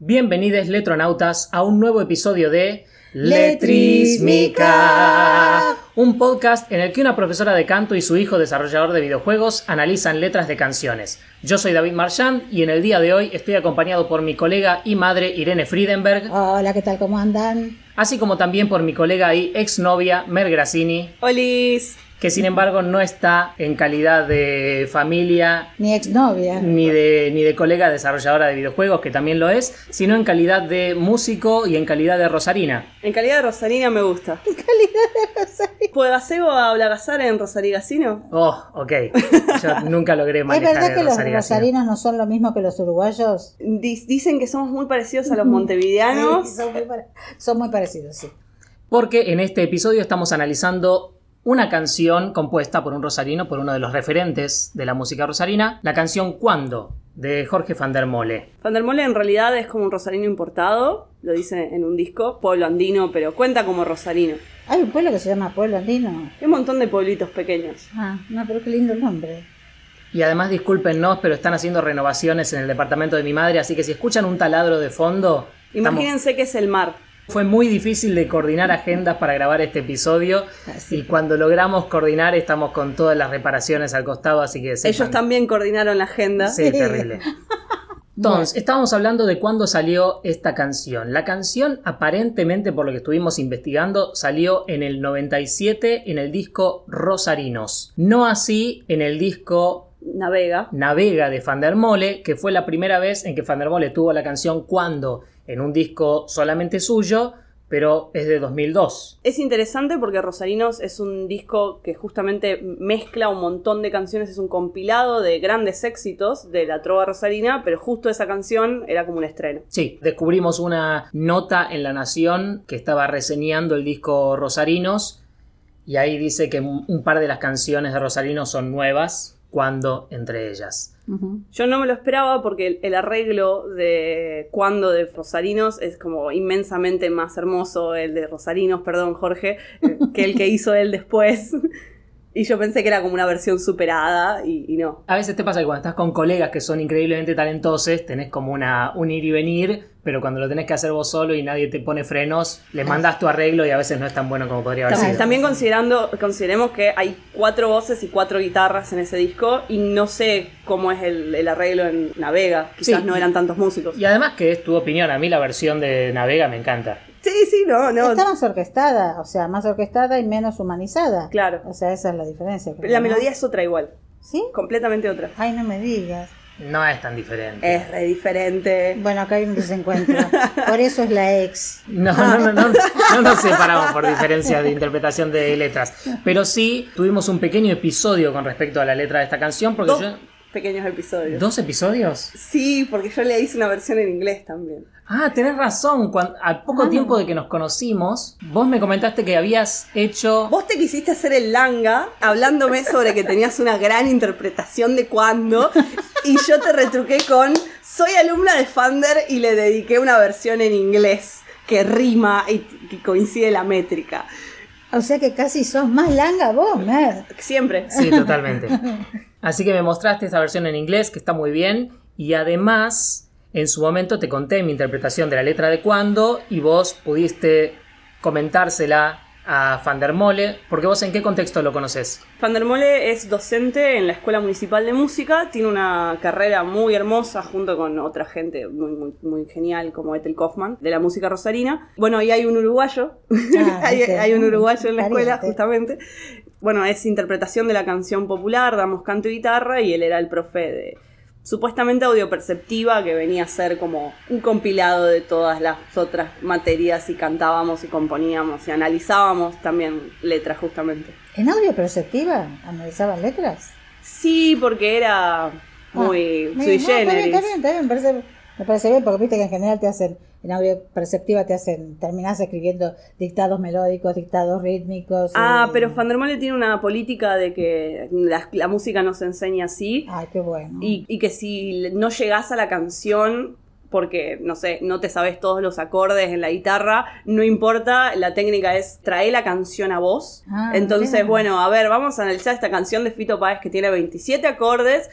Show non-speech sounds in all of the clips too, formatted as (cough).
Bienvenidos letronautas a un nuevo episodio de Letrísmica. un podcast en el que una profesora de canto y su hijo desarrollador de videojuegos analizan letras de canciones. Yo soy David Marchand y en el día de hoy estoy acompañado por mi colega y madre Irene Friedenberg, Hola, ¿qué tal? ¿Cómo andan? así como también por mi colega y exnovia Mer Grassini, Olis. Que sin embargo no está en calidad de familia Mi exnovia. ni de, ni de colega desarrolladora de videojuegos, que también lo es, sino en calidad de músico y en calidad de rosarina. En calidad de Rosarina me gusta. En calidad de Rosario. ¿Puedo gasego a Blagazar en Rosarigacino? Oh, ok. Yo (laughs) nunca logré ¿Es manejar verdad el que los rosarino. rosarinos no son lo mismo que los uruguayos? Dicen que somos muy parecidos a los montevideanos. Sí, son, muy pare- son muy parecidos, sí. Porque en este episodio estamos analizando una canción compuesta por un rosarino, por uno de los referentes de la música rosarina, la canción Cuando, de Jorge van der Mole. Fandermole en realidad es como un rosarino importado, lo dice en un disco, pueblo andino, pero cuenta como rosarino. Hay un pueblo que se llama Pueblo Andino. Hay un montón de pueblitos pequeños. Ah, no, pero qué lindo el nombre. Y además, discúlpennos, pero están haciendo renovaciones en el departamento de mi madre, así que si escuchan un taladro de fondo, estamos- Imagínense que es el mar. Fue muy difícil de coordinar agendas para grabar este episodio. Así. Y cuando logramos coordinar, estamos con todas las reparaciones al costado, así que... sepan- Ellos también coordinaron la agenda. Sí, (laughs) terrible. Entonces, estábamos hablando de cuándo salió esta canción. La canción, aparentemente, por lo que estuvimos investigando, salió en el 97 en el disco Rosarinos. No así en el disco Navega. Navega de Van der Mole, que fue la primera vez en que Van der Mole tuvo la canción Cuando en un disco solamente suyo, pero es de 2002. Es interesante porque Rosarinos es un disco que justamente mezcla un montón de canciones, es un compilado de grandes éxitos de la trova rosarina, pero justo esa canción era como un estreno. Sí, descubrimos una nota en La Nación que estaba reseñando el disco Rosarinos y ahí dice que un un par de las canciones de Rosarinos son nuevas, cuando entre ellas. Yo no me lo esperaba porque el, el arreglo de cuando de Rosarinos es como inmensamente más hermoso, el de Rosarinos, perdón Jorge, eh, que el que hizo él después. (laughs) Y yo pensé que era como una versión superada y, y no. A veces te pasa que cuando estás con colegas que son increíblemente talentosos, tenés como una, un ir y venir, pero cuando lo tenés que hacer vos solo y nadie te pone frenos, le mandas tu arreglo y a veces no es tan bueno como podría haber También, sido. también considerando, consideremos que hay cuatro voces y cuatro guitarras en ese disco y no sé cómo es el, el arreglo en Navega. Quizás Sí. no eran tantos músicos. Y además que es tu opinión, a mí la versión de Navega me encanta. Sí, sí, no, no. Está más orquestada, o sea, más orquestada y menos humanizada. Claro. O sea, esa es la diferencia. creo, La ¿no? melodía es otra igual. ¿Sí? Completamente otra. Ay, no me digas. No es tan diferente. Es re diferente. Bueno, acá hay un desencuentro. (laughs) Por eso es la ex. No, no, no, no, no nos separamos por diferencia de interpretación de letras. Pero sí tuvimos un pequeño episodio con respecto a la letra de esta canción, porque yo. Pequeños episodios. ¿Dos episodios? Sí, porque yo le hice una versión en inglés también. Ah, tenés razón. Cuando, al poco Ah. tiempo de que nos conocimos, vos me comentaste que habías hecho. Vos te quisiste hacer el langa hablándome sobre que tenías una gran interpretación de cuando y yo te retruqué con soy alumna de Fander y le dediqué una versión en inglés que rima y que coincide la métrica. O sea que casi sos más langa vos, Mer. Siempre. Sí, totalmente. (laughs) Así que me mostraste esa versión en inglés, que está muy bien. Y además, en su momento te conté mi interpretación de la letra de cuando y vos pudiste comentársela a Van der Mole, porque vos en qué contexto lo conoces. Fandermole es docente en la Escuela Municipal de Música, tiene una carrera muy hermosa junto con otra gente muy, muy, muy genial como Ethel Kaufman de la música rosarina. Bueno, y hay un uruguayo, Ah, (laughs) hay, hay un uruguayo en la escuela justamente. Bueno, es interpretación de la canción popular, damos canto y guitarra y él era el profe de supuestamente audioperceptiva que venía a ser como un compilado de todas las otras materias y cantábamos y componíamos y analizábamos también letras justamente. ¿En audio perceptiva analizaban letras? Sí, porque era muy Ah, no, sui está bien, generis. está bien, está bien, me parece, me parece bien, porque viste que en general te hacen, en audio perceptiva te hacen, terminás escribiendo dictados melódicos, dictados rítmicos. Ah, y- pero Fandermole tiene una política de que la, la música no se enseña así Ay, qué bueno. y, y que si no llegás a la canción porque, no sé, no te sabes todos los acordes en la guitarra, no importa, la técnica es traer la canción a vos. Ah, Entonces, bien. bueno, a ver, vamos a analizar esta canción de Fito Páez que tiene 27 acordes.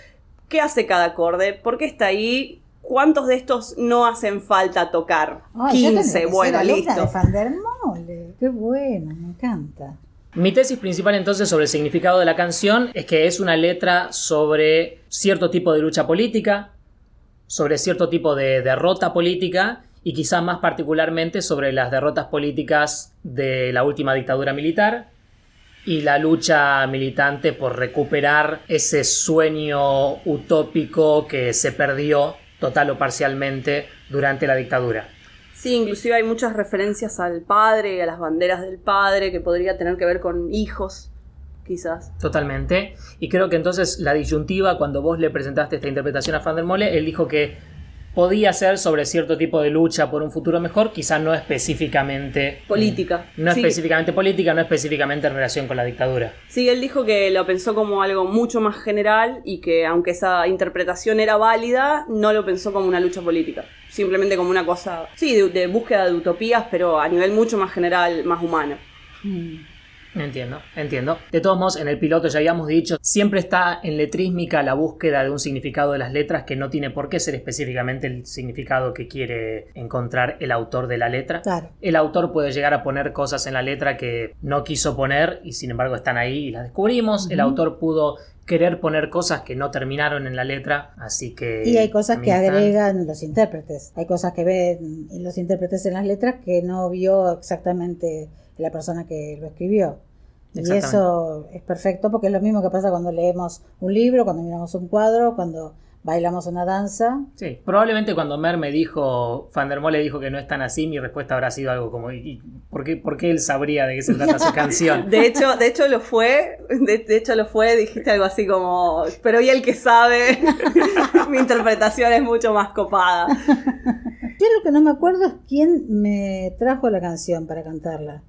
¿Qué hace cada acorde? ¿Por qué está ahí? ¿Cuántos de estos no hacen falta tocar? Ay, yo tendría 15, que bueno, listo. de Van der Mole. Qué bueno, me encanta. Mi tesis principal entonces sobre el significado de la canción es que es una letra sobre cierto tipo de lucha política, sobre cierto tipo de derrota política y quizá más particularmente sobre las derrotas políticas de la última dictadura militar y la lucha militante por recuperar ese sueño utópico que se perdió total o parcialmente durante la dictadura. Sí, inclusive hay muchas referencias al padre, a las banderas del padre, que podría tener que ver con hijos, quizás. Totalmente. Y creo que entonces la disyuntiva, cuando vos le presentaste esta interpretación a Van der Mole, él dijo que podía ser sobre cierto tipo de lucha por un futuro mejor, quizá no específicamente Política. No Sí. específicamente política, no específicamente en relación con la dictadura. Sí, él dijo que lo pensó como algo mucho más general y que aunque esa interpretación era válida, no lo pensó como una lucha política. Simplemente como una cosa, sí, de, de búsqueda de utopías, pero a nivel mucho más general, más humano. Mm. Entiendo, entiendo. De todos modos, en el piloto ya habíamos dicho, siempre está en letrísmica la búsqueda de un significado de las letras que no tiene por qué ser específicamente el significado que quiere encontrar el autor de la letra. Claro. El autor puede llegar a poner cosas en la letra que no quiso poner y sin embargo están ahí y las descubrimos. El autor pudo querer poner cosas que no terminaron en la letra, así que... Y hay cosas que están. agregan los intérpretes. Hay cosas que ven los intérpretes en las letras que no vio exactamente la persona que lo escribió. Y eso es perfecto porque es lo mismo que pasa cuando leemos un libro, cuando miramos un cuadro, cuando bailamos una danza. Sí, probablemente cuando Mer me dijo, Van der Mole dijo que no es tan así, mi respuesta habrá sido algo como, ¿y por qué, por qué él sabría de qué se trata su (laughs) canción? De hecho, de hecho lo fue, de, de hecho lo fue, dijiste algo así como, pero y el que sabe, (laughs) mi interpretación es mucho más copada. Yo lo que no me acuerdo es quién me trajo la canción para cantarla.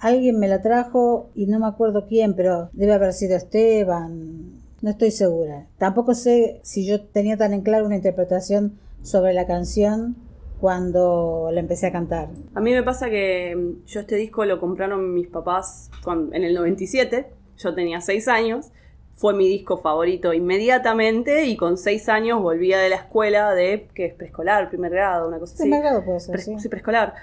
Alguien me la trajo y no me acuerdo quién, pero debe haber sido Esteban. No estoy segura. Tampoco sé si yo tenía tan en claro una interpretación sobre la canción cuando la empecé a cantar. A mí me pasa que mm, yo este disco lo compraron mis papás en el 97, yo tenía 6 años, fue mi disco favorito inmediatamente y con 6 años volvía de la escuela de, que es preescolar, primer grado, una cosa así. Primer grado puede ser, Pre- sí. sí, preescolar.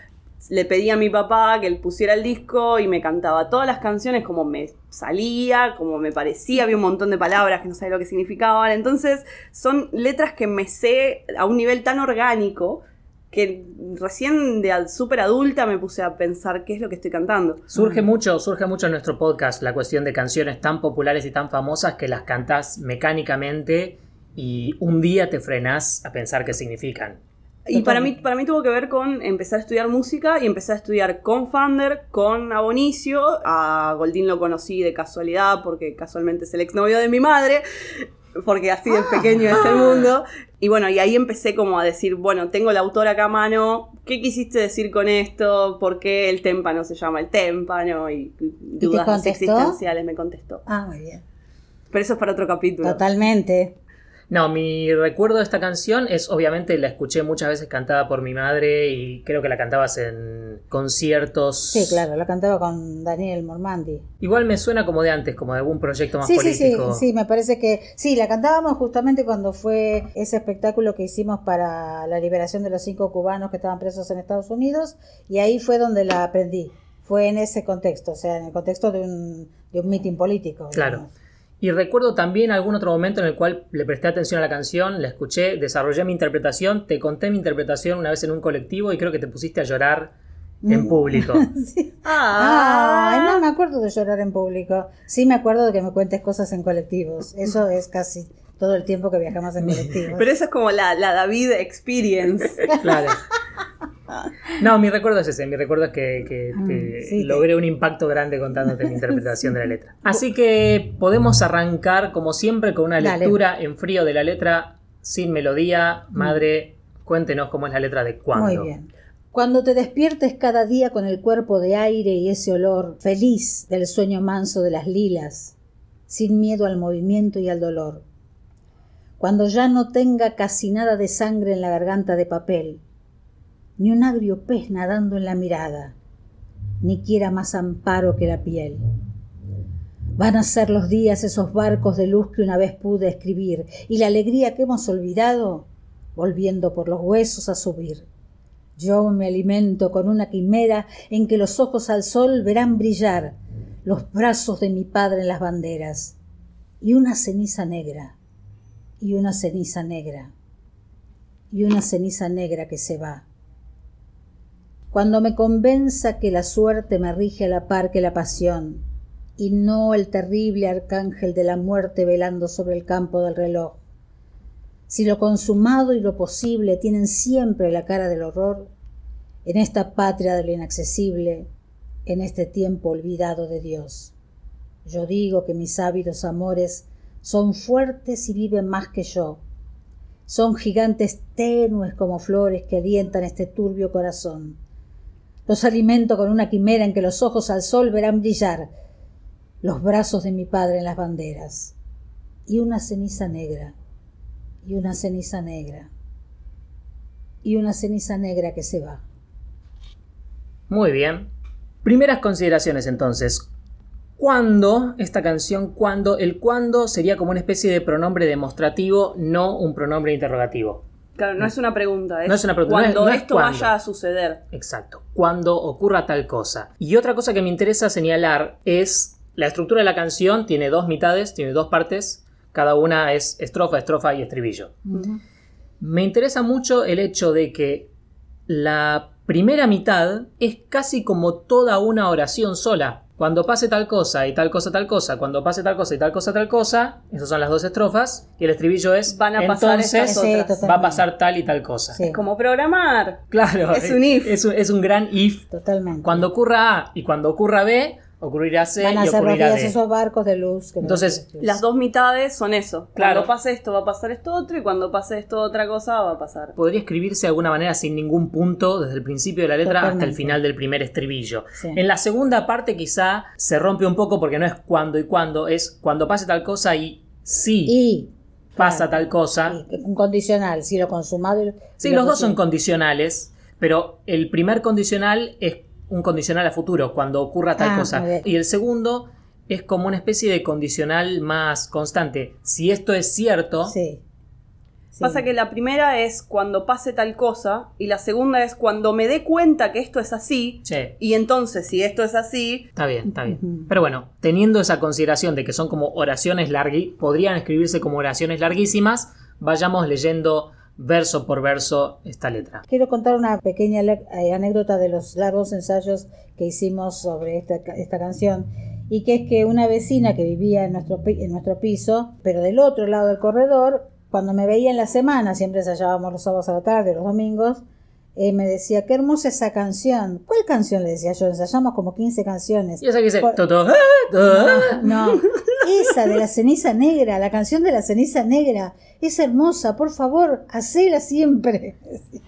Le pedí a mi papá que él pusiera el disco y me cantaba todas las canciones como me salía, como me parecía, había un montón de palabras que no sabía lo que significaban. Entonces son letras que me sé a un nivel tan orgánico que recién de súper adulta me puse a pensar qué es lo que estoy cantando. Surge mucho, surge mucho en nuestro podcast la cuestión de canciones tan populares y tan famosas que las cantás mecánicamente y un día te frenás a pensar qué significan. Y para mí, para mí tuvo que ver con empezar a estudiar música y empecé a estudiar con Fander, con Abonicio. A Goldín lo conocí de casualidad porque casualmente es el exnovio de mi madre, porque así de pequeño es el mundo. Y bueno, y ahí empecé como a decir, bueno, tengo el autor acá a mano, ¿qué quisiste decir con esto? ¿Por qué el témpano se llama el témpano? Y dudas existenciales me contestó. Ah, muy bien. Pero eso es para otro capítulo. Totalmente. No, mi recuerdo de esta canción es obviamente la escuché muchas veces cantada por mi madre y creo que la cantabas en conciertos. Sí, claro, la cantaba con Daniel Mormandi. Igual me suena como de antes, como de algún proyecto más Sí, sí, sí, político. sí, me parece que sí, la cantábamos justamente cuando fue ese espectáculo que hicimos para la liberación de los cinco cubanos que estaban presos en Estados Unidos y ahí fue donde la aprendí. Fue en ese contexto, o sea, en el contexto de un, de un mitin político. Claro. Y recuerdo también algún otro momento en el cual le presté atención a la canción, la escuché, desarrollé mi interpretación, te conté mi interpretación una vez en un colectivo y creo que te pusiste a llorar en Mm. público. (laughs) Sí. Ah, Ay, no me acuerdo de llorar en público. Sí me acuerdo de que me cuentes cosas en colectivos. Eso es casi todo el tiempo que viajamos en colectivos. (laughs) Pero eso es como la, la David Experience. (laughs) Claro. No, mi recuerdo es ese, mi recuerdo es que, que- Mm, que sí, te- logré un impacto grande contándote mi (laughs) interpretación de la letra. Así que podemos arrancar como siempre con una Dale. lectura en frío de la letra, sin melodía. Madre, cuéntenos cómo es la letra de cuándo. Muy bien. Cuando te despiertes cada día con el cuerpo de aire y ese olor feliz del sueño manso de las lilas, sin miedo al movimiento y al dolor. Cuando ya no tenga casi nada de sangre en la garganta de papel, ni un agrio pez nadando en la mirada, ni quiera más amparo que la piel. Van a ser los días esos barcos de luz que una vez pude escribir, y la alegría que hemos olvidado volviendo por los huesos a subir. Yo me alimento con una quimera en que los ojos al sol verán brillar los brazos de mi padre en las banderas, y una ceniza negra, y una ceniza negra, y una ceniza negra que se va. Cuando me convenza que la suerte me rige a la par que la pasión, y no el terrible arcángel de la muerte velando sobre el campo del reloj. Si lo consumado y lo posible tienen siempre la cara del horror, en esta patria de lo inaccesible, en este tiempo olvidado de Dios. Yo digo que mis ávidos amores son fuertes y viven más que yo. Son gigantes tenues como flores que alientan este turbio corazón. Los alimento con una quimera en que los ojos al sol verán brillar los brazos de mi padre en las banderas, y una ceniza negra, y una ceniza negra, y una ceniza negra que se va. Muy bien. Primeras consideraciones entonces. ¿Cuándo esta canción, cuándo? El cuándo sería como una especie de pronombre demostrativo, no un pronombre interrogativo. Claro, no es una pregunta, es, No es una pregunta, cuando no es- esto vaya a suceder. Exacto. Cuando ocurra tal cosa. Y otra cosa que me interesa señalar es la estructura de la canción tiene dos mitades, tiene dos partes, cada una es estrofa, estrofa y estribillo. Me interesa mucho el hecho de que la primera mitad es casi como toda una oración sola. Cuando pase tal cosa y tal cosa, tal cosa, cuando pase tal cosa y tal cosa, tal cosa, esas son las dos estrofas, y el estribillo es Van a pasar entonces estas otras. va a pasar tal y tal cosa. Sí, Como programar. Claro, Es un if. Es un, es un gran if. totalmente. Cuando ocurra A y cuando ocurra B, ocurrirá C Van a y ser los ocurrirá días D. esos barcos de luz. que Entonces. Las dos mitades son eso. Claro. Cuando pase esto va a pasar esto otro y cuando pase esto otra cosa va a pasar. Podría escribirse de alguna manera sin ningún punto desde el principio de la letra hasta el final del primer estribillo. Sí. En la segunda parte quizá se rompe un poco porque no es cuando y cuando, es cuando pase tal cosa y si Y pasa claro, tal cosa. un condicional, si lo consumado y lo- Sí, y lo los dos son condicionales, pero el primer condicional es un condicional a futuro, cuando ocurra tal Ah, cosa. Y el segundo es como una especie de condicional más constante. Si esto es cierto, Sí. Sí. Pasa que la primera es cuando pase tal cosa y la segunda es cuando me dé cuenta que esto es así che, y entonces si esto es así, está bien, está bien. Pero bueno, teniendo esa consideración de que son como oraciones larguísimas, podrían escribirse como oraciones larguísimas, vayamos leyendo verso por verso esta letra. Quiero contar una pequeña eh, anécdota de los largos ensayos que hicimos sobre esta, esta canción. Y que es que una vecina que vivía en nuestro, en nuestro piso, pero del otro lado del corredor, cuando me veía en la semana, siempre ensayábamos los sábados a la tarde, los domingos, eh, me decía, qué hermosa esa canción. ¿Cuál canción? Le decía yo, ensayamos como 15 canciones. Y esa que dice, Por- "Toto, ah, ah". No, esa de la ceniza negra, la canción de la ceniza negra, es hermosa, por favor, hacela siempre.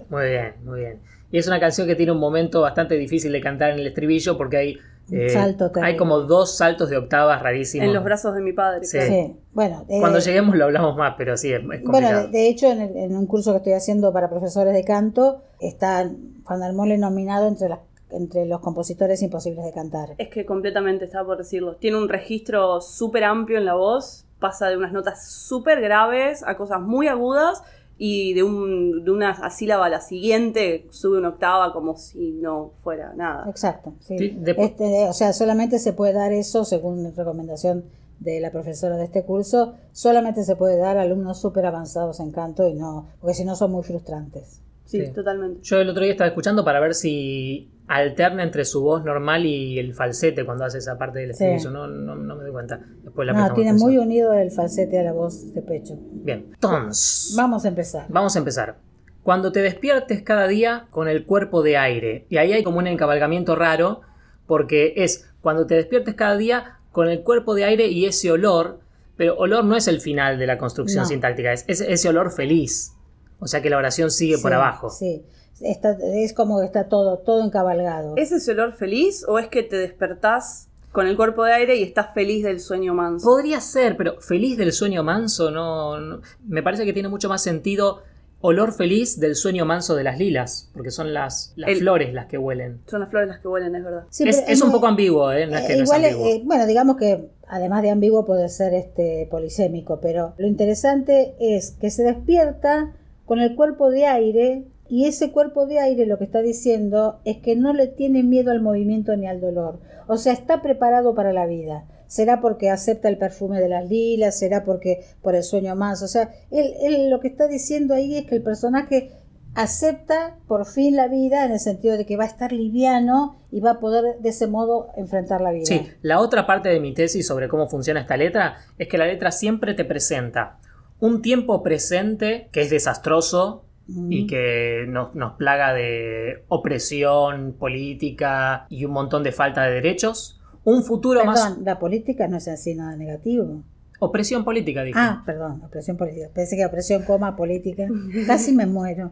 Muy bien, muy bien. Y es una canción que tiene un momento bastante difícil de cantar en el estribillo porque hay, eh, salto hay como dos saltos de octavas rarísimos. en los brazos de mi padre. Sí. claro. Sí, bueno. eh, Cuando lleguemos lo hablamos más, pero sí, es, es Bueno, complicado. de, de hecho, en, el- en un curso que estoy haciendo para profesores de canto, está Juan Dalmole nominado entre, las, entre los compositores imposibles de cantar. Es que completamente estaba por decirlo. Tiene un registro súper amplio en la voz, pasa de unas notas súper graves a cosas muy agudas y de, un, de una sílaba a la siguiente sube una octava como si no fuera nada. Exacto. sí. Sí, de- Este, o sea, solamente se puede dar eso, según recomendación de la profesora de este curso, solamente se puede dar a alumnos súper avanzados en canto y no, porque si no son muy frustrantes. Sí, Sí. totalmente. Yo el otro día estaba escuchando para ver si alterna entre su voz normal y el falsete cuando hace esa parte del Sí. estribillo. No, no, no me doy cuenta. Después la No, tiene atención. muy unido el falsete a la voz de pecho. Bien. Entonces, Vamos a empezar. Vamos a empezar. Cuando te despiertes cada día con el cuerpo de aire. Y ahí hay como un encabalgamiento raro, porque es cuando te despiertes cada día con el cuerpo de aire y ese olor, pero olor no es el final de la construcción No. sintáctica, es ese olor feliz. O sea que la oración sigue por abajo. Sí, Está- es como que está todo, todo encabalgado. ¿Es ese olor feliz o es que te despertás con el cuerpo de aire y estás feliz del sueño manso? Podría ser, pero feliz del sueño manso no, no- Me parece que tiene mucho más sentido olor feliz del sueño manso de las lilas, porque son las, las El- flores las que huelen. Son las flores las que huelen, es verdad. Sí, es un poco ambiguo, ¿eh? No es que eh, no es igual, ambiguo. eh, bueno, digamos que además de ambiguo puede ser este polisémico, pero lo interesante es que se despierta con el cuerpo de aire y ese cuerpo de aire lo que está diciendo es que no le tiene miedo al movimiento ni al dolor. O sea, está preparado para la vida. Será porque acepta el perfume de las lilas, será porque por el sueño más. O sea, él, él lo que está diciendo ahí es que el personaje acepta por fin la vida en el sentido de que va a estar liviano y va a poder de ese modo enfrentar la vida. Sí, la otra parte de mi tesis sobre cómo funciona esta letra es que la letra siempre te presenta un tiempo presente que es desastroso y que nos, nos plaga de opresión política y un montón de falta de derechos. Un futuro Perdón, más... la política no es así nada negativo. Opresión política, dije. Ah, perdón, opresión política. Pensé que opresión, coma, política. Casi me muero.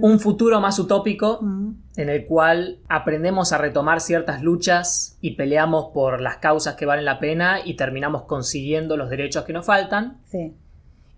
Un futuro más utópico Mm, en el cual aprendemos a retomar ciertas luchas y peleamos por las causas que valen la pena y terminamos consiguiendo los derechos que nos faltan. Sí,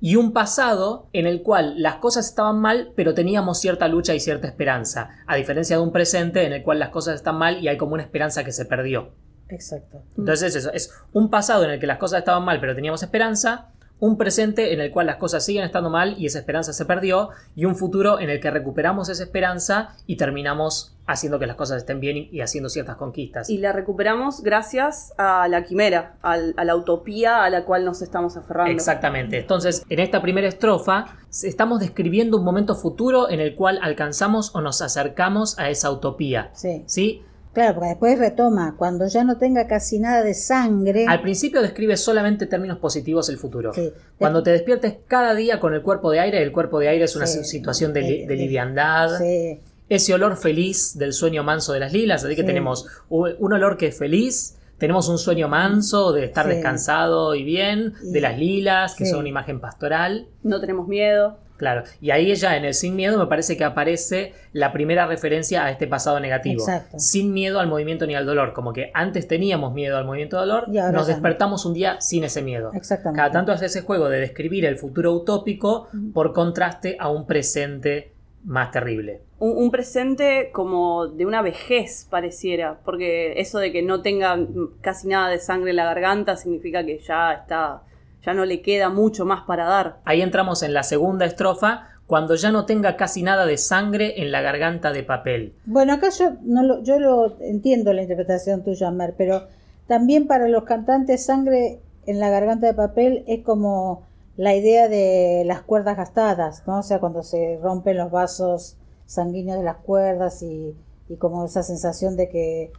Y un pasado en el cual las cosas estaban mal, pero teníamos cierta lucha y cierta esperanza. A diferencia de un presente en el cual las cosas están mal y hay como una esperanza que se perdió. exacto. Entonces eso es un pasado en el que las cosas estaban mal, pero teníamos esperanza. Un presente en el cual las cosas siguen estando mal y esa esperanza se perdió. Y un futuro en el que recuperamos esa esperanza y terminamos haciendo que las cosas estén bien y- haciendo ciertas conquistas. Y la recuperamos gracias a la quimera, al- a la utopía a la cual nos estamos aferrando. Exactamente. Entonces, en esta primera estrofa, estamos describiendo un momento futuro en el cual alcanzamos o nos acercamos a esa utopía. Sí. ¿Sí? Claro, porque después retoma, cuando ya no tenga casi nada de sangre. Al principio describe solamente términos positivos el futuro. Sí. Cuando te despiertes cada día con el cuerpo de aire, el cuerpo de aire es una Sí. situación de, li- Eh, de eh, liviandad. Sí, Ese olor feliz del sueño manso de las lilas. Así que Sí. tenemos un olor que es feliz. Tenemos un sueño manso de estar Sí. descansado y bien, de las lilas, que sí. son una imagen pastoral. No tenemos miedo. Claro, y ahí ella en el Sin Miedo me parece que aparece la primera referencia a este pasado negativo. Exacto. Sin miedo al movimiento ni al dolor. Como que antes teníamos miedo al movimiento de dolor, Y ahora nos no. despertamos un día sin ese miedo. exactamente. Cada tanto hace ese juego de describir el futuro utópico por contraste a un presente más terrible. Un, un presente como de una vejez pareciera, porque eso de que no tenga casi nada de sangre en la garganta significa que ya está, ya no le queda mucho más para dar. Ahí entramos en la segunda estrofa, cuando ya no tenga casi nada de sangre en la garganta de papel. Bueno, acá yo, no lo, yo lo entiendo la interpretación tuya, Mer, pero también para los cantantes sangre en la garganta de papel es como la idea de las cuerdas gastadas, ¿no? O sea, cuando se rompen los vasos sanguíneos de las cuerdas y, y como esa sensación de que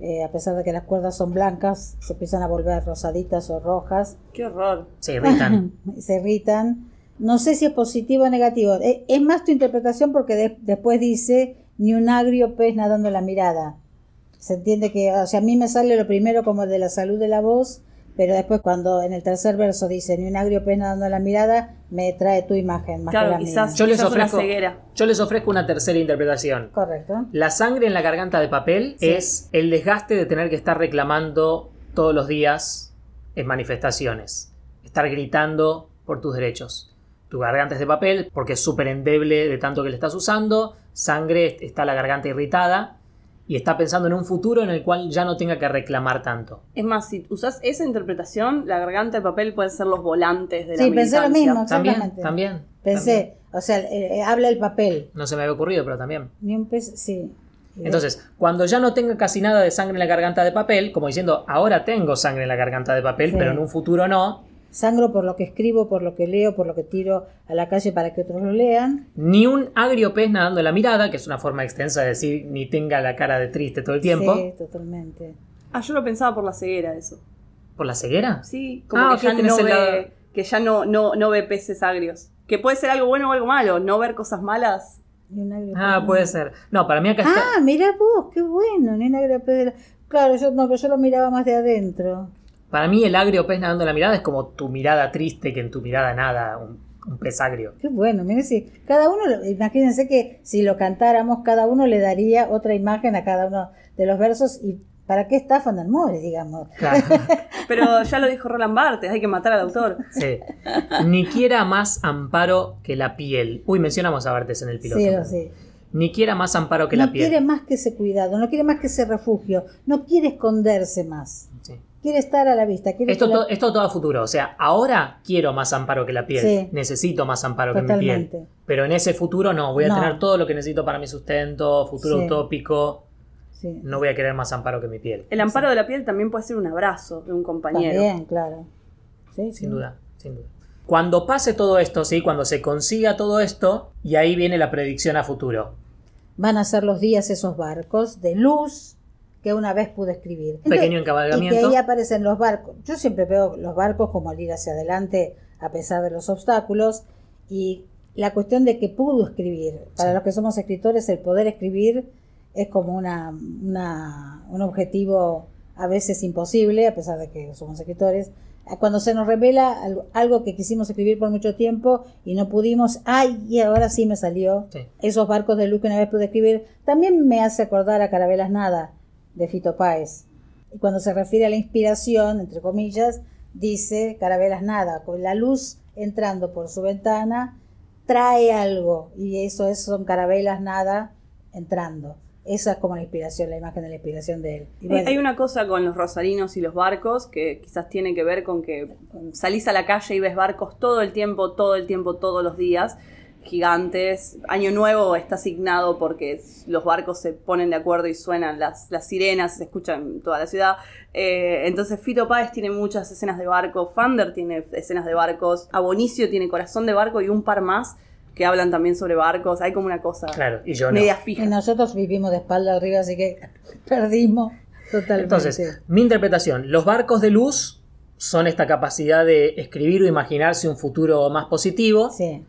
eh, a pesar de que las cuerdas son blancas, se empiezan a volver rosaditas o rojas Qué horror. Se irritan. (laughs) se irritan. No sé si es positivo o negativo. Eh, Es más tu interpretación porque de- después dice ni un agrio pez nadando la mirada. Se entiende que, o sea, a mí me sale lo primero como de la salud de la voz, pero después cuando en el tercer verso dice ni un agrio pez nadando en la mirada, me trae tu imagen más que Claro, la quizás, mía. Yo les ofrezco- ceguera. Yo les ofrezco una tercera interpretación. Correcto. La sangre en la garganta de papel Sí. es el desgaste de tener que estar reclamando todos los días en manifestaciones. Estar gritando por tus derechos. Tu garganta es de papel porque es súper endeble de tanto que le estás usando. Sangre, está la garganta irritada. Y está pensando en un futuro en el cual ya no tenga que reclamar tanto. Es más, si usas esa interpretación, la garganta de papel pueden ser los volantes de la Sí, pensé lo mismo. También, Exactamente. también. Pensé, o sea, eh, eh, habla el papel. No se me había ocurrido, pero también. Ni un pez, sí. Entonces, cuando ya no tenga casi nada de sangre en la garganta de papel, como diciendo, ahora tengo sangre en la garganta de papel, Sí. pero en un futuro no, Sangro por lo que escribo, por lo que leo, por lo que tiro a la calle para que otros lo lean. ni un agrio pez nadando en la mirada, que es una forma extensa de decir ni tenga la cara de triste todo el tiempo, Sí, totalmente. Ah, yo lo pensaba por la ceguera, eso. por la ceguera. Sí, como Ah, que ok, ya, no ve, lado- que ya no, no, no ve peces agrios. Que puede ser algo bueno o algo malo, no ver cosas malas. Ni un agrio Ah, pez. puede ser. No, para mí acá está. Ah, mira vos, qué bueno, ni un agrio pez de la- Claro, yo no, pero yo lo miraba más de adentro. Para mí el agrio pez nadando en la mirada es como tu mirada triste que en tu mirada nada, un, un pez agrio. Qué bueno, mire si cada uno, imagínense que si lo cantáramos, cada uno le daría otra imagen a cada uno de los versos y ¿para qué está Moore, digamos? Claro. (laughs) Pero ya lo dijo Roland Barthes, hay que matar al autor. Sí. Ni quiera más amparo que la piel. Uy, mencionamos a Bartes en el piloto. Sí, lo sé. Ni quiera más amparo que la No piel. quiere más que ese cuidado, no quiere más que ese refugio, no quiere esconderse más. Quiere estar a la vista. Quiere Esto, la- to- esto todo a futuro. O sea, ahora quiero más amparo que la piel. Sí. Necesito más amparo que mi piel. Pero en ese futuro no. Voy a No. tener todo lo que necesito para mi sustento, futuro Sí. utópico. Sí. No voy a querer más amparo que mi piel. El amparo de la piel también puede ser un abrazo de un compañero. También, claro. Sí, sí. Sin duda, sin duda. Cuando pase todo esto, ¿sí? Cuando se consiga todo esto, y ahí viene la predicción a futuro. Van a ser los días esos barcos de luz que una vez pude escribir. Un pequeño Y que encabalgamiento. ahí aparecen los barcos. Yo siempre veo los barcos como al ir hacia adelante a pesar de los obstáculos y la cuestión de que pudo escribir. Para Sí. los que somos escritores, el poder escribir es como una, una- un objetivo a veces imposible, a pesar de que somos escritores. Cuando se nos revela algo, algo que quisimos escribir por mucho tiempo y no pudimos, ¡ay! Y ahora sí me salió. Sí. Esos barcos de luz que una vez pude escribir, también me hace acordar a Carabelas Nada, de Fito Páez. Y cuando se refiere a la inspiración, entre comillas, dice Carabelas Nada, con la luz entrando por su ventana, trae algo, y eso es, son carabelas nada entrando. Esa es como la inspiración, la imagen de la inspiración de él. Y bueno, Hay una cosa con los rosarinos y los barcos que quizás tiene que ver con que salís a la calle y ves barcos todo el tiempo, todo el tiempo, todos los días, gigantes. Año Nuevo está asignado porque los barcos se ponen de acuerdo y suenan las, las sirenas, se escuchan en toda la ciudad. Eh, entonces Fito Páez tiene muchas escenas de barco, Fander tiene escenas de barcos, Abonicio tiene Corazón de Barco y un par más que hablan también sobre barcos. Hay como una cosa Claro, y yo no. media y fija. nosotros vivimos de espalda arriba, así que (laughs) perdimos totalmente. Entonces, mi interpretación, los barcos de luz son esta capacidad de escribir o imaginarse un futuro más positivo. sí,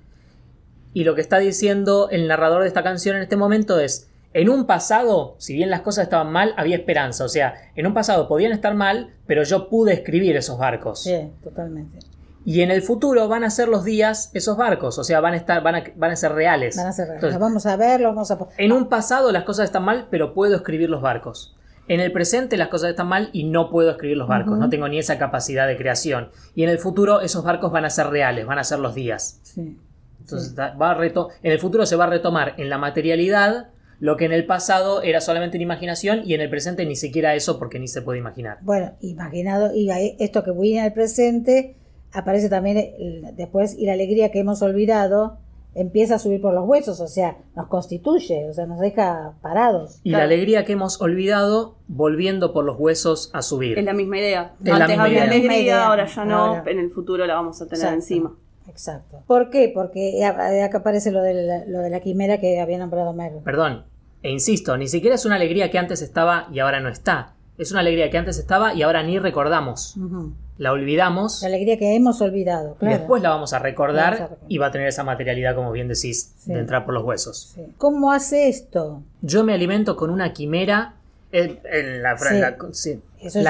Y lo que está diciendo el narrador de esta canción en este momento es, en un pasado, si bien las cosas estaban mal, había esperanza. O sea, en un pasado podían estar mal, pero yo pude escribir esos barcos. sí, totalmente. Y en el futuro van a ser los días esos barcos. O sea, van a estar, van a, van a ser reales. Van a ser, Entonces, los vamos a ver, los vamos a... en un pasado las cosas están mal, pero puedo escribir los barcos. En el presente las cosas están mal y no puedo escribir los barcos. No tengo ni esa capacidad de creación. Y en el futuro esos barcos van a ser reales, van a ser los días. Sí. Entonces va a reto- en el futuro se va a retomar en la materialidad lo que en el pasado era solamente en imaginación y en el presente ni siquiera eso porque ni se puede imaginar. Bueno, imaginado, y ahí- esto que voy en el presente, aparece también el- después, y la alegría que hemos olvidado empieza a subir por los huesos, o sea, nos constituye, o sea, nos deja parados. Y Claro. la alegría que hemos olvidado volviendo por los huesos a subir. Es la misma idea. Es la Antes misma había idea. alegría, ahora ya no. Ahora. En el futuro la vamos a tener Exacto. encima. Exacto. ¿Por qué? Porque a- acá aparece lo de la, lo de la quimera que había nombrado Mer. Perdón, e insisto, ni siquiera es una alegría que antes estaba y ahora no está. Es una alegría que antes estaba y ahora ni recordamos. La olvidamos La alegría que hemos olvidado, y claro. después la vamos a vamos a recordar recordar. y va a tener esa materialidad, como bien decís, Sí. de entrar por los huesos. Sí. ¿Cómo hace esto? Yo me alimento con una quimera. en la, Sí. la- sí.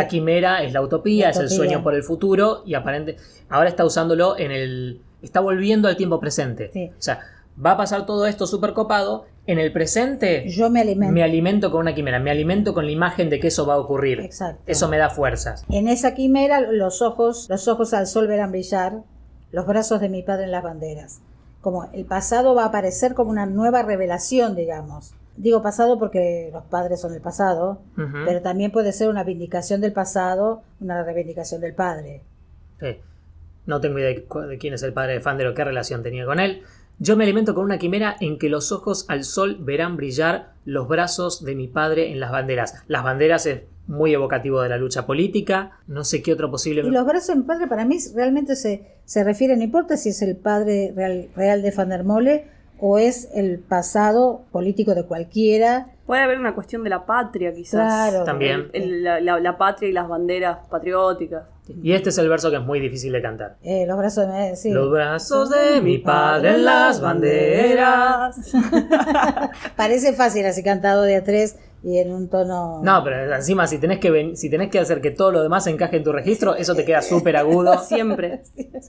Quimera es la utopía, La es el utopía. sueño por el futuro y aparente ahora está usándolo en el está volviendo al tiempo presente. Sí. O sea, va a pasar todo esto súper copado. En el presente Yo me alimento. me alimento con una quimera, me alimento con la imagen de que eso va a ocurrir. Exacto. Eso me da fuerzas. En esa quimera los ojos, los ojos al sol verán brillar, los brazos de mi padre en las banderas. Como el pasado va a aparecer como una nueva revelación, digamos. Digo pasado porque los padres son el pasado, pero también puede ser una vindicación del pasado, una reivindicación del padre. Sí. No tengo idea de, quién es el padre de Fander o qué relación tenía con él. Yo me alimento con una quimera en que los ojos al sol verán brillar los brazos de mi padre en las banderas. Las banderas es muy evocativo de la lucha política. No sé qué otro posible. Y los brazos mi padre para mí realmente se, se refiere, no importa si es el padre real, real de Van der Mole o es el pasado político de cualquiera. Puede haber una cuestión de la patria, quizás. Claro. También. El- la, la- la patria y las banderas patrióticas. Y este es el verso que es muy difícil de cantar. Eh, los brazos de mi- sí. Los brazos de mi padre en las banderas. (laughs) Parece fácil así cantado de a tres y en un tono. No, pero encima si tenés que ven- si tenés que hacer que todo lo demás encaje en tu registro, eso te queda súper agudo. (laughs) Siempre. (laughs)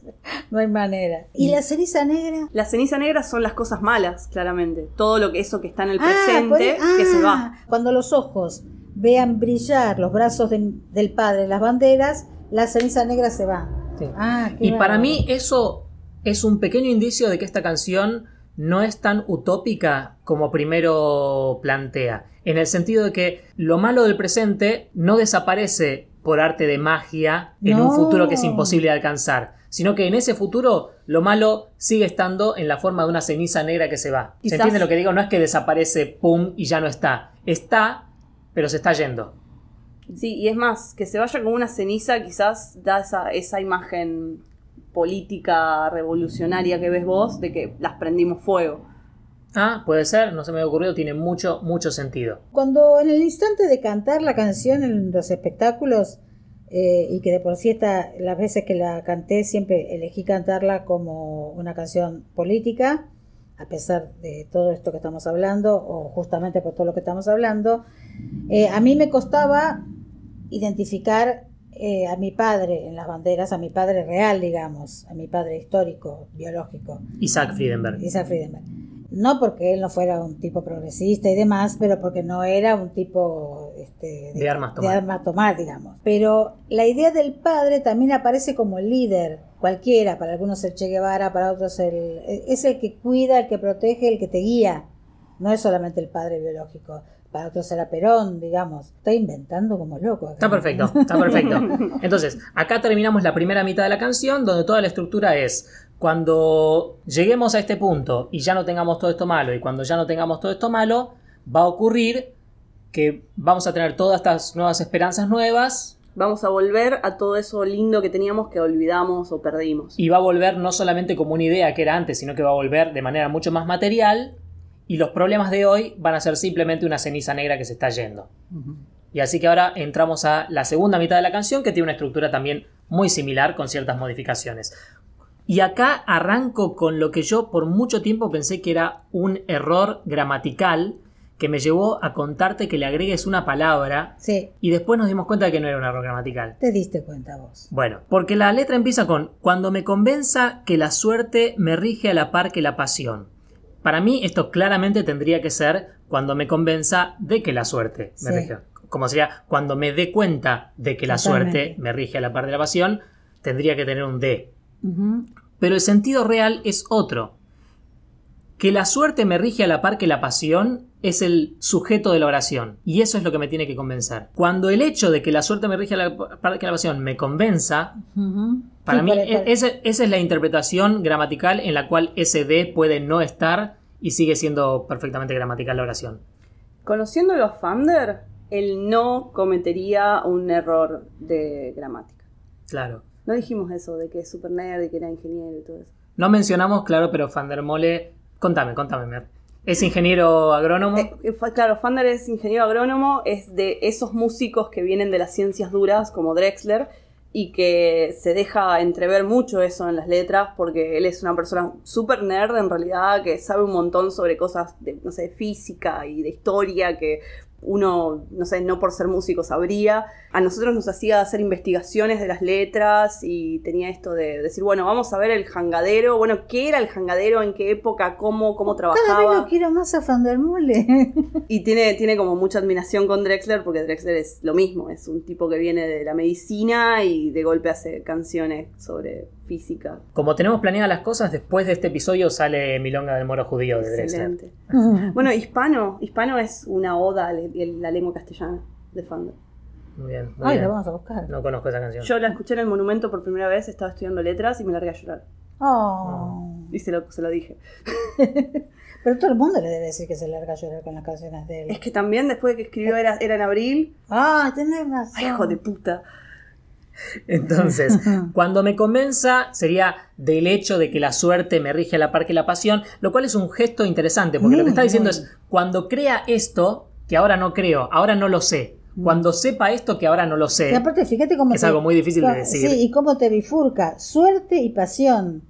No hay manera. ¿Y la ceniza negra? Las cenizas negras son las cosas malas, claramente. Todo lo que eso que está en el Ah, presente, por- que se va. ah, Cuando los ojos vean brillar los brazos de- del padre en las banderas, la ceniza negra se va. Sí. Ah, qué Y para mí eso es un pequeño indicio de que esta canción no es tan utópica como primero plantea. En el sentido de que lo malo del presente no desaparece por arte de magia en un futuro que es imposible de alcanzar, sino que en ese futuro lo malo sigue estando en la forma de una ceniza negra que se va. ¿Se entiende lo que digo? No es que desaparece, pum, y ya no está. Está, pero se está yendo. Sí, y es más, que se vaya como una ceniza quizás da esa, esa imagen política revolucionaria que ves vos de que las prendimos fuego. Ah, puede ser, no se me había ocurrido, tiene mucho, mucho sentido. Cuando en el instante de cantar la canción en los espectáculos, eh, y que de por sí esta, las veces que la canté siempre elegí cantarla como una canción política, a pesar de todo esto que estamos hablando, o justamente por todo lo que estamos hablando, eh, a mí me costaba identificar eh, a mi padre en las banderas, a mi padre real, digamos, a mi padre histórico, biológico. Isaac Friedenberg. Isaac Friedenberg. No porque él no fuera un tipo progresista y demás, pero porque no era un tipo este, De armas tomar. armas tomar, digamos. Pero la idea del padre también aparece como el líder, cualquiera, para algunos el Che Guevara, para otros el, es el que cuida, el que protege, el que te guía. No es solamente el padre biológico. Para otros era Perón, digamos. Estoy inventando como loco. acá. Está perfecto, está perfecto. (laughs) Entonces, acá terminamos la primera mitad de la canción, donde toda la estructura es cuando lleguemos a este punto y ya no tengamos todo esto malo, y cuando ya no tengamos todo esto malo, va a ocurrir que vamos a tener todas estas nuevas esperanzas nuevas Vamos a volver a todo eso lindo que teníamos que olvidamos o perdimos. y va a volver no solamente como una idea que era antes, sino que va a volver de manera mucho más material y los problemas de hoy van a ser simplemente una ceniza negra que se está yendo. Y así que ahora entramos a la segunda mitad de la canción que tiene una estructura también muy similar con ciertas modificaciones. Y acá arranco con lo que yo por mucho tiempo pensé que era un error gramatical que me llevó a contarte que le agregues una palabra Sí, y después nos dimos cuenta de que no era un error gramatical. te diste cuenta vos. Bueno, porque la letra empieza con cuando me convenza que la suerte me rige a la par que la pasión. Para mí esto claramente tendría que ser cuando me convenza de que la suerte me Sí. rige. Como sería cuando me dé cuenta de que la Totalmente. suerte me rige a la par de la pasión, tendría que tener un. Ujú. Pero el sentido real es otro. Que la suerte me rige a la par que la pasión es el sujeto de la oración. Y eso es lo que me tiene que convencer. Cuando el hecho de que la suerte me rige a la par que la pasión me convenza. Para Sí, mí, para- e- para- esa, esa es la interpretación gramatical en la cual de puede no estar y sigue siendo perfectamente gramatical la oración. Conociéndolo a Fander, él no cometería un error de gramática. Claro. No dijimos eso de que es super nerd y que era ingeniero y todo eso. No mencionamos, claro, pero Van der Mole. Contame, contame, Mer. Es ingeniero agrónomo. Eh, eh, claro, Fander es ingeniero agrónomo, es de esos músicos que vienen de las ciencias duras, como Drexler, y que se deja entrever mucho eso en las letras, porque él es una persona súper nerd en realidad, que sabe un montón sobre cosas de, no sé, de física y de historia, que uno, no sé, no por ser músico sabría. A nosotros nos hacía hacer investigaciones de las letras y tenía esto de decir, bueno, vamos a ver el jangadero, bueno, ¿qué era el jangadero? ¿En qué época? ¿Cómo, cómo Cada vez trabajaba? lo quiero más a Fandermole. (laughs) Y tiene, tiene como mucha admiración con Drexler, porque Drexler es lo mismo, es un tipo que viene de la medicina y de golpe hace canciones sobre física. Como tenemos planeadas las cosas, después de este episodio sale Milonga del Moro Judío de. Excelente. (laughs) Bueno, hispano, hispano es una oda a la lengua castellana de Fander. Muy bien, muy Ay, bien. lo vamos a buscar. No conozco esa canción. Yo la escuché en el monumento por primera vez, estaba estudiando letras y me largué a llorar. Oh. Y se lo, se lo dije. (laughs) Pero todo el mundo le debe decir que se larga a llorar con las canciones de él. Es que también después de que escribió era, era en abril, Ah, tenés razón. ¡ay, hijo de puta! (laughs) Entonces, (laughs) cuando me convenza sería del hecho de que la suerte me rige a la par que la pasión, lo cual es un gesto interesante, porque lo que está diciendo muy. es, cuando crea esto, que ahora no creo, ahora no lo sé, cuando sepa esto, que ahora no lo sé, Y aparte, fíjate cómo es algo muy difícil de decir. Sí, y cómo te bifurca. Suerte y pasión.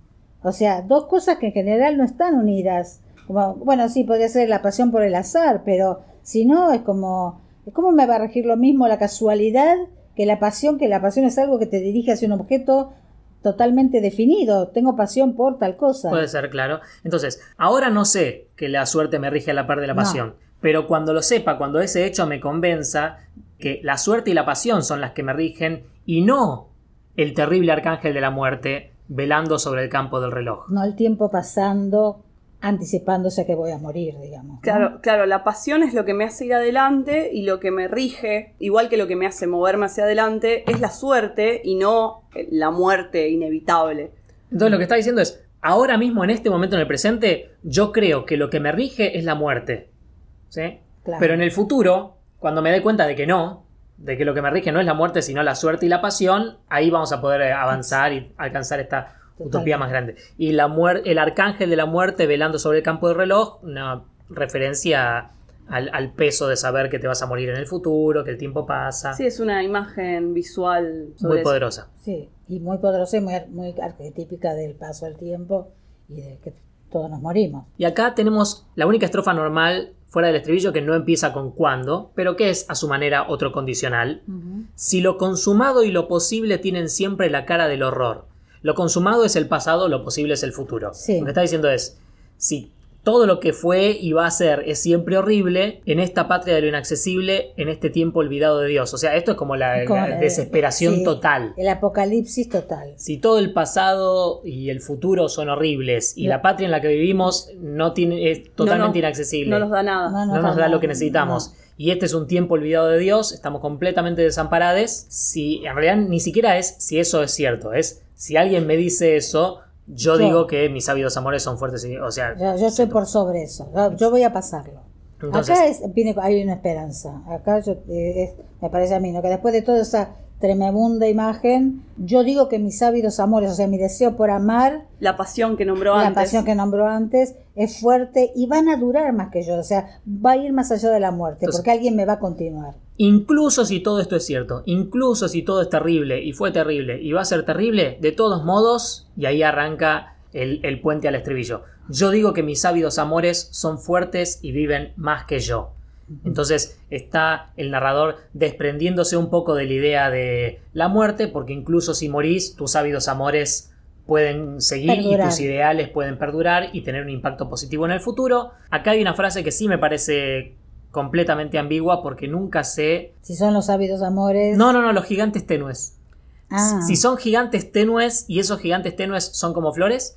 O sea, dos cosas que en general no están unidas. Como, bueno, sí, podría ser la pasión por el azar, pero si no, es como. ¿Cómo me va a regir lo mismo la casualidad que la pasión? Que la pasión es algo que te dirige hacia un objeto totalmente definido. Tengo pasión por tal cosa. Puede ser, claro. Entonces, ahora no sé que la suerte me rige a la par de la No. pasión, pero cuando lo sepa, cuando ese hecho me convenza que la suerte y la pasión son las que me rigen y no el terrible arcángel de la muerte velando sobre el campo del reloj. No el tiempo pasando anticipándose a que voy a morir, digamos. ¿no? Claro, claro, la pasión es lo que me hace ir adelante y lo que me rige, igual que lo que me hace moverme hacia adelante, es la suerte y no la muerte inevitable. Entonces lo que está diciendo es, ahora mismo, en este momento, en el presente, yo creo que lo que me rige es la muerte. ¿Sí? Claro. Pero en el futuro, cuando me dé cuenta de que no, de que lo que me rige no es la muerte, sino la suerte y la pasión, ahí vamos a poder eh, avanzar y alcanzar esta utopía más grande. Y la el arcángel de la muerte velando sobre el campo del reloj, una referencia al, al peso de saber que te vas a morir en el futuro, que el tiempo pasa. Sí, es una imagen visual sobre muy eso. poderosa. Sí, y muy poderosa y muy, muy arquetípica del paso del tiempo y de que todos nos morimos. Y acá tenemos la única estrofa normal fuera del estribillo que no empieza con cuándo, pero que es a su manera otro condicional. Si lo consumado y lo posible tienen siempre la cara del horror. Lo consumado es el pasado, lo posible es el futuro. Sí. Lo que está diciendo es, si todo lo que fue y va a ser es siempre horrible, en esta patria de lo inaccesible, en este tiempo olvidado de Dios. O sea, esto es como la, Es como, la desesperación sí, total. El apocalipsis total. Si todo el pasado y el futuro son horribles y No. la patria en la que vivimos no tiene, es totalmente No, no, inaccesible, No nos da nada. No, no nos da lo que necesitamos. no. Y este es un tiempo olvidado de Dios, estamos completamente desamparados. Si en realidad ni siquiera es si eso es cierto, es si alguien me dice eso, yo Yo. digo que mis ávidos amores son fuertes. y- O sea, Yo, yo estoy por sobre eso. Yo, voy a pasarlo. Entonces- Acá es, viene, hay una esperanza. Acá yo, eh, es- me parece a mí, ¿no? que después de toda esa tremenda imagen, yo digo que mis ávidos amores, o sea, mi deseo por amar, La pasión que nombró la antes. pasión que nombró antes, es fuerte y van a durar más que yo. O sea, va a ir más allá de la muerte, Entonces- porque alguien me va a continuar. Incluso si todo esto es cierto, incluso si todo es terrible y fue terrible y va a ser terrible, de todos modos, y ahí arranca el, el puente al estribillo. Yo digo que mis ávidos amores son fuertes y viven más que yo. Entonces está el narrador desprendiéndose un poco de la idea de la muerte, porque incluso si morís, tus ávidos amores pueden seguir Perdurar. y tus ideales pueden perdurar y tener un impacto positivo en el futuro. Acá hay una frase que sí me parece completamente ambigua porque nunca sé... Si son los ávidos amores. No, no, no, los gigantes tenues. Ah, Si son gigantes tenues y esos gigantes tenues son como flores,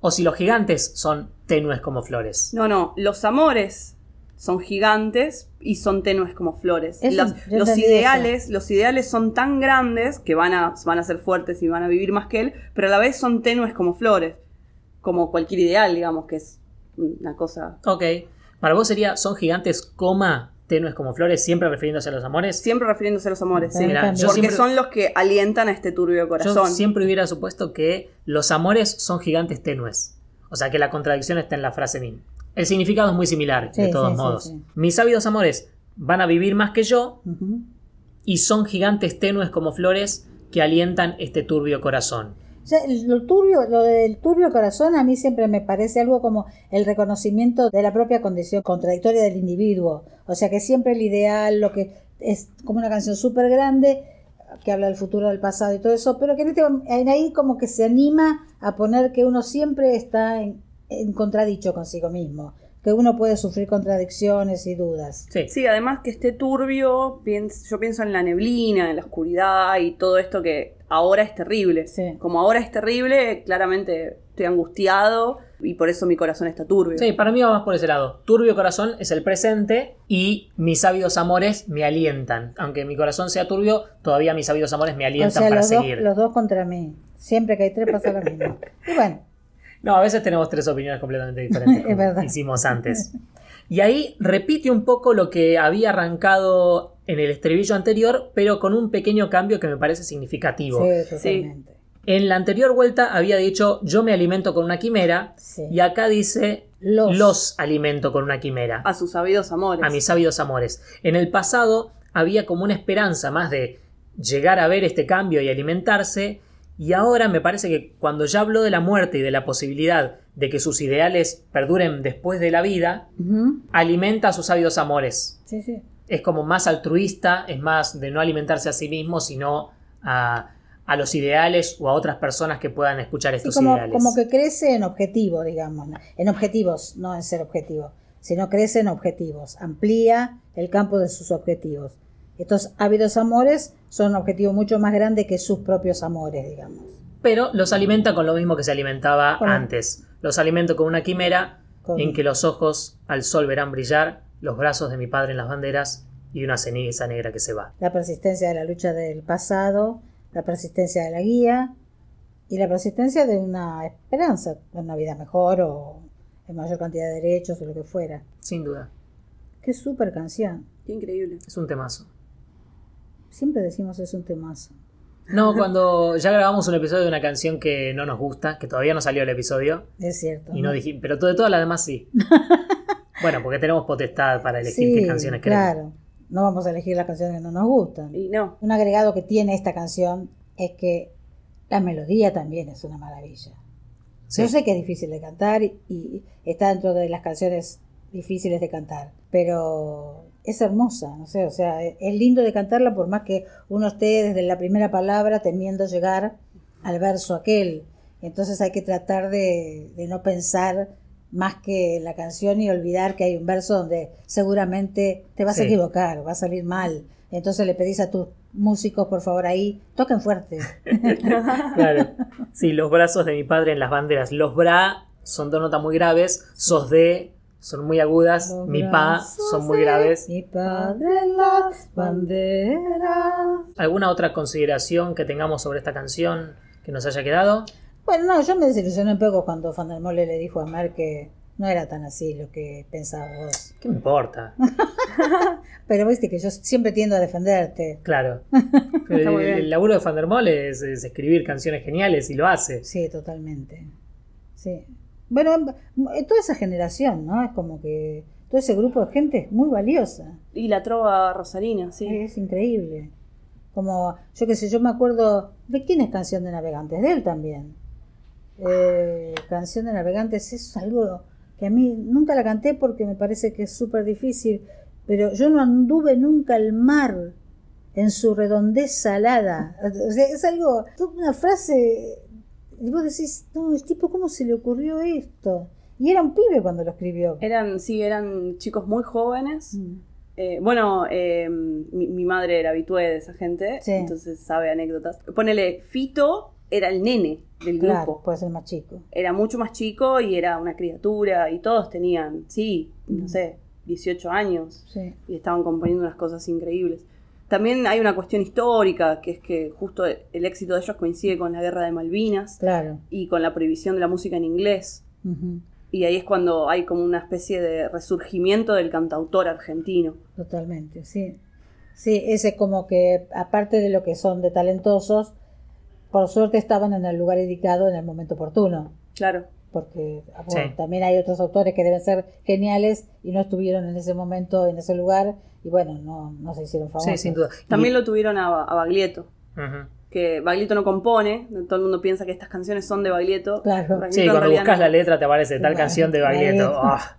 o si los gigantes son tenues como flores. No, no, los amores son gigantes y son tenues como flores. Eso, Los, ideales, los ideales son tan grandes que van a, van a ser fuertes y van a vivir más que él, pero a la vez son tenues como flores. Como cualquier ideal, digamos, que es una cosa. Ok. Para vos sería, son gigantes, coma, tenues como flores, siempre refiriéndose a los amores. Siempre refiriéndose a los amores, sí. Mira, yo Porque siempre- son los que alientan a este turbio Yo corazón. siempre hubiera supuesto que los amores son gigantes tenues. O sea que la contradicción está en la frase misma. El significado es muy similar, de todos sí, modos. sí. Mis ávidos amores van a vivir más que yo y son gigantes tenues como flores que alientan este turbio corazón. Lo turbio, lo del turbio corazón a mí siempre me parece algo como el reconocimiento de la propia condición contradictoria del individuo. O sea que siempre el ideal, lo que es como una canción súper grande que habla del futuro, del pasado y todo eso, pero que en, este, en ahí como que se anima a poner que uno siempre está en, en contradicho consigo mismo, que uno puede sufrir contradicciones y dudas. Sí. Sí, además que esté turbio, piens- yo pienso en la neblina, en la oscuridad y todo esto que ahora es terrible. Sí. Como ahora es terrible, claramente estoy angustiado y por eso mi corazón está turbio. Sí, para mí va más por ese lado. Turbio corazón es el presente y mis ávidos amores me alientan. Aunque mi corazón sea turbio, todavía mis ávidos amores me O alientan sea, para los dos, seguir. los dos contra mí. Siempre que hay tres pasa lo mismo. Y bueno, No, a veces tenemos tres opiniones completamente diferentes. (laughs) Es verdad. Hicimos antes. Y ahí repite un poco lo que había arrancado en el estribillo anterior, pero con un pequeño cambio que me parece significativo. sí, totalmente. En la anterior vuelta había dicho yo me alimento con una quimera Sí. y acá dice Los. los alimento con una quimera. A sus sabidos amores. a mis sabios amores. En el pasado había como una esperanza más de llegar a ver este cambio y alimentarse, y ahora me parece que cuando ya habló de la muerte y de la posibilidad de que sus ideales perduren después de la vida, alimenta a sus sabios amores. Sí, sí. Es como más altruista, es más de no alimentarse a sí mismo, sino a, a los ideales o a otras personas que puedan escuchar Sí, estos como, ideales. como que crece en objetivo, digamos. En objetivos, no en ser objetivo, sino crece en objetivos. Amplía el campo de sus objetivos. Estos ávidos amores son un objetivo mucho más grande que sus propios amores, digamos. Pero los alimenta con lo mismo que se alimentaba antes. Los alimento con una quimera Con- en que los ojos al sol verán brillar los brazos de mi padre en las banderas y una ceniza negra que se va. la persistencia de la lucha del pasado, la persistencia de la guía y la persistencia de una esperanza, de una vida mejor o en mayor cantidad de derechos o lo que fuera. Sin duda, Qué súper canción. Qué increíble. es un temazo. Siempre decimos es un temazo. No, cuando ya grabamos un episodio de una canción que no nos gusta, que todavía no salió el episodio, Es cierto. y no dije, pero de todas las demás sí. (laughs) bueno, porque tenemos potestad para elegir Sí, qué canciones queremos. claro. No vamos a elegir las canciones que no nos gustan. Y no, Un agregado que tiene esta canción es que la melodía también es una maravilla. Sí. Yo sé que es difícil de cantar y, y está dentro de las canciones difíciles de cantar, pero es hermosa, no sé, o sea, es es lindo de cantarla por más que uno esté desde la primera palabra temiendo llegar al verso aquel. Entonces hay que tratar de, de no pensar más que la canción y olvidar que hay un verso donde seguramente te vas Sí. a equivocar, va a salir mal. Entonces le pedís a tus músicos, por favor, ahí, toquen fuerte. (laughs) Claro. Sí, los brazos de mi padre en las banderas. Los bra son dos notas muy graves, sos de son muy agudas, Los mi pa son muy de graves. Mi padre en las banderas. ¿Alguna otra consideración que tengamos sobre esta canción que nos haya quedado? Bueno, no, yo me desilusioné un poco cuando Van der Mole le dijo a Mer que no era tan así lo que pensabas vos. ¿Qué me importa? (laughs) Pero viste que yo siempre tiendo a defenderte. Claro. (laughs) El, laburo de Van der Mole es, es escribir canciones geniales y lo hace. Sí, totalmente. Sí. Bueno, eh, toda esa generación, ¿no? Es como que todo ese grupo de gente es muy valiosa. y la trova rosarina, sí. Es increíble. Como, yo qué sé, yo me acuerdo, ¿de quién es Canción de Navegantes? De él también. Eh, Canción de Navegantes es algo que a mí nunca la canté porque me parece que es súper difícil, pero yo no anduve nunca al mar en su redondez salada. O sea, es algo, toda una frase, y vos decís, no, el tipo, ¿cómo se le ocurrió esto? Y era un pibe cuando lo escribió. Eran, sí, eran chicos muy jóvenes. Mm. Eh, bueno, eh, mi, mi madre era habitué de esa gente, Sí. entonces sabe anécdotas. Ponele, Fito era el nene del Claro, grupo. puede ser más chico. Era mucho más chico y era una criatura y todos tenían, sí, no Mm. sé, 18 años Sí. y estaban componiendo unas cosas increíbles. También hay una cuestión histórica, que es que justo el éxito de ellos coincide con la guerra de Malvinas Claro. y con la prohibición de la música en inglés. Y ahí es cuando hay como una especie de resurgimiento del cantautor argentino. Totalmente, sí. Sí, ese como que, aparte de lo que son de talentosos, por suerte estaban en el lugar indicado en el momento oportuno. Claro. Porque ah, bueno, Sí. también hay otros autores que deben ser geniales y no estuvieron en ese momento, en ese lugar, y bueno, no, no se hicieron famosos. Sí, sin duda. Y- También lo tuvieron a, a Baglietto, que Baglietto no compone, todo el mundo piensa que estas canciones son de Baglietto. Claro. Baglietto Sí, cuando realidad buscas no. la letra te aparece tal canción de Baglietto. Ah,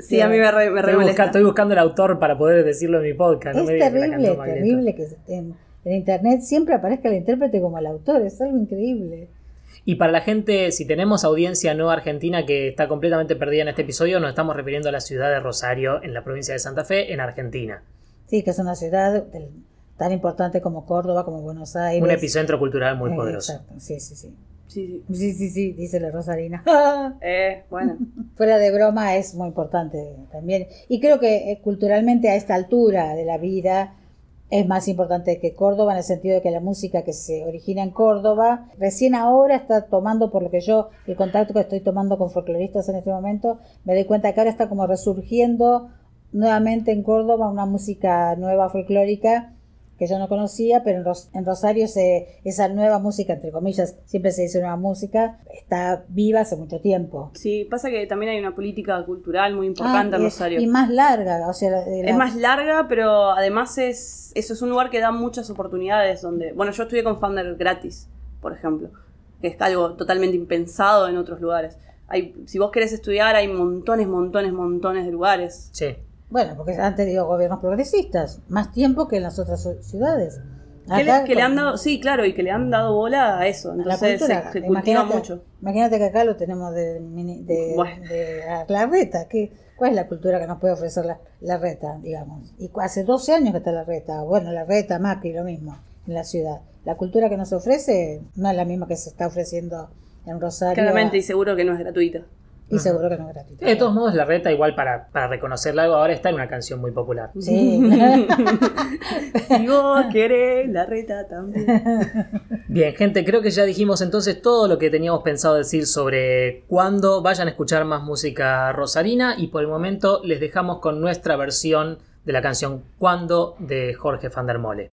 Sí, a mí me, re, me re estoy, busca- molesta. estoy buscando el autor para poder decirlo en mi podcast. no es me que la terrible, Baglietto. terrible que en, en internet siempre aparezca el intérprete como el autor, es algo increíble. Y para la gente, si tenemos audiencia no argentina que está completamente perdida en este episodio, nos estamos refiriendo a la ciudad de Rosario, en la provincia de Santa Fe, en Argentina. Sí, que es una ciudad del- tan importante como Córdoba, como Buenos Aires. Un epicentro cultural muy Eh, poderoso. Exacto, sí, sí, sí. Sí, sí. Sí, sí, sí, dice la Rosarina. (laughs) Eh, bueno. (laughs) Fuera de broma es muy importante también. Y creo que eh, culturalmente a esta altura de la vida es más importante que Córdoba en el sentido de que la música que se origina en Córdoba recién ahora está tomando, por lo que yo, el contacto que estoy tomando con folcloristas en este momento, me doy cuenta que ahora está como resurgiendo nuevamente en Córdoba una música nueva folclórica que yo no conocía, pero en, Ros- en Rosario se, esa nueva música, entre comillas, siempre se dice nueva música, está viva hace mucho tiempo. Sí, pasa que también hay una política cultural muy importante Ah, en y- Rosario. Y más larga, o sea, la- la- Es más larga, pero además es eso es un lugar que da muchas oportunidades donde, bueno, yo estudié con Founder gratis, por ejemplo, que es algo totalmente impensado en otros lugares. Hay, si vos querés estudiar, hay montones, montones, montones de lugares. Sí. Bueno, porque antes digo gobiernos progresistas, más tiempo que en las otras ci- ciudades. Que le, que han dado, sí, claro, y que le han dado bola a eso. a Entonces cultura. se, se cultiva Imagínate- mucho. Imagínate que acá lo tenemos de, de, Bueno. de a- la reta. ¿qué, ¿Cuál es la cultura que nos puede ofrecer la, la reta, digamos? Y hace 12 años que está la reta. Bueno, la reta, Macri, lo mismo, en la ciudad. La cultura que nos ofrece no es la misma que se está ofreciendo en Rosario. Claramente y seguro que no es gratuita. Y seguro que no es gratuito. De todos modos, la reta, igual para, para reconocerla algo, ahora está en una canción muy popular. Sí. (laughs) Si vos querés, la reta también. Bien, gente, creo que ya dijimos entonces todo lo que teníamos pensado decir sobre cuándo vayan a escuchar más música rosarina y por el momento les dejamos con nuestra versión de la canción Cuándo de Jorge van der Mole.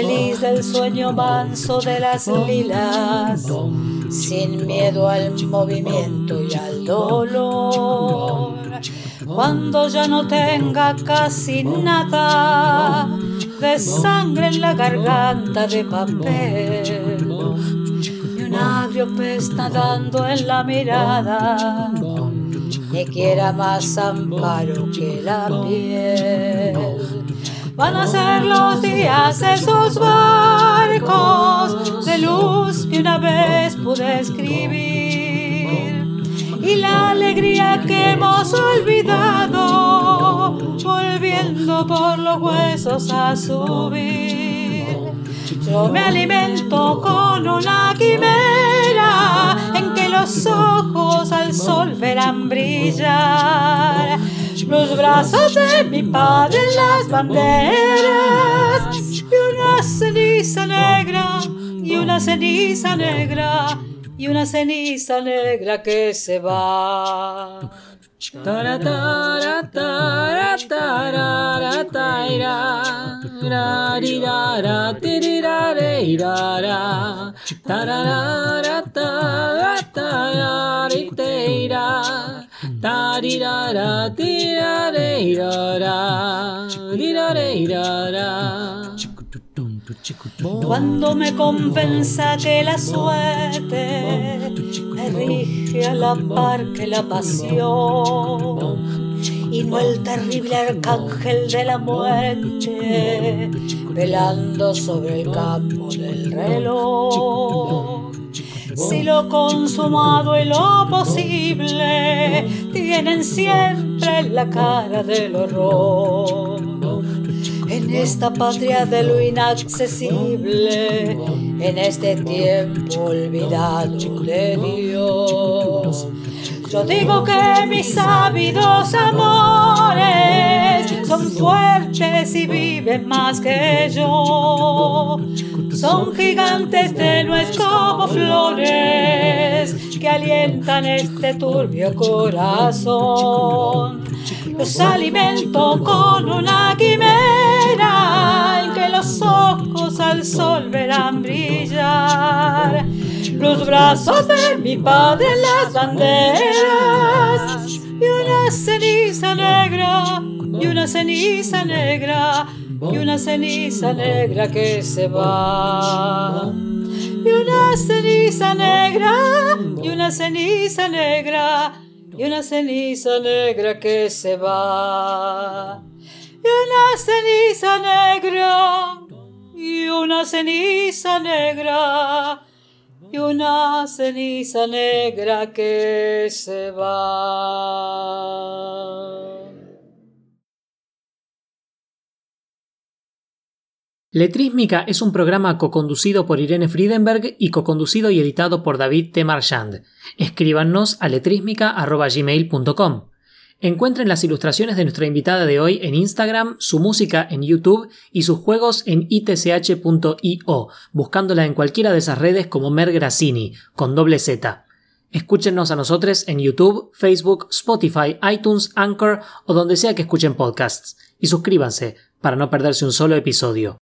feliz del sueño manso de las lilas, sin miedo al movimiento y al dolor. Cuando ya no tenga casi nada de sangre en la garganta de papel y un agrio pez nadando en la mirada ni quiera más amparo que la piel. Van a ser los días esos barcos de luz que una vez pude escribir y la alegría que hemos olvidado volviendo por los huesos a subir. Yo me alimento con una quimera en que los ojos al sol verán brillar. Los brazos de mi padre en las banderas y una ceniza negra y una ceniza negra y una ceniza negra que se va. Tara, tara, tara, tarara, taira, rarirara, tirirare, irara, tararara, tara, tarariteira, tarirara, tirare, irara, rirare, irara. Cuando me compensa que la suerte me rige a la par que la pasión. Y no el terrible arcángel de la muerte velando sobre el campo del reloj. Si lo consumado y lo posible tienen siempre la cara del horror en esta patria de lo inaccesible, en este tiempo olvidado de Dios. Yo digo que mis ávidos amores son fuertes y viven más que yo. Son gigantes tenues como flores que alientan este turbio corazón. Los alimento con una quimera en que los ojos al sol verán brillar. Los brazos de mi padre en las banderas y una ceniza negra y una ceniza negra y una ceniza negra que se va. Y una ceniza negra y una ceniza negra y una ceniza negra que se va. Y una ceniza negra y una ceniza negra y una ceniza negra que se va. Letrísmica es un programa coconducido por Irene Friedenberg y coconducido y editado por David T. Marchand. Escríbanos a letrísmica.gmail.com. Encuentren las ilustraciones de nuestra invitada de hoy en Instagram, su música en YouTube y sus juegos en itch.io, buscándola en cualquiera de esas redes como Mer Grassini, con doble Z. Escúchenos a nosotros en YouTube, Facebook, Spotify, iTunes, Anchor o donde sea que escuchen podcasts. Y suscríbanse para no perderse un solo episodio.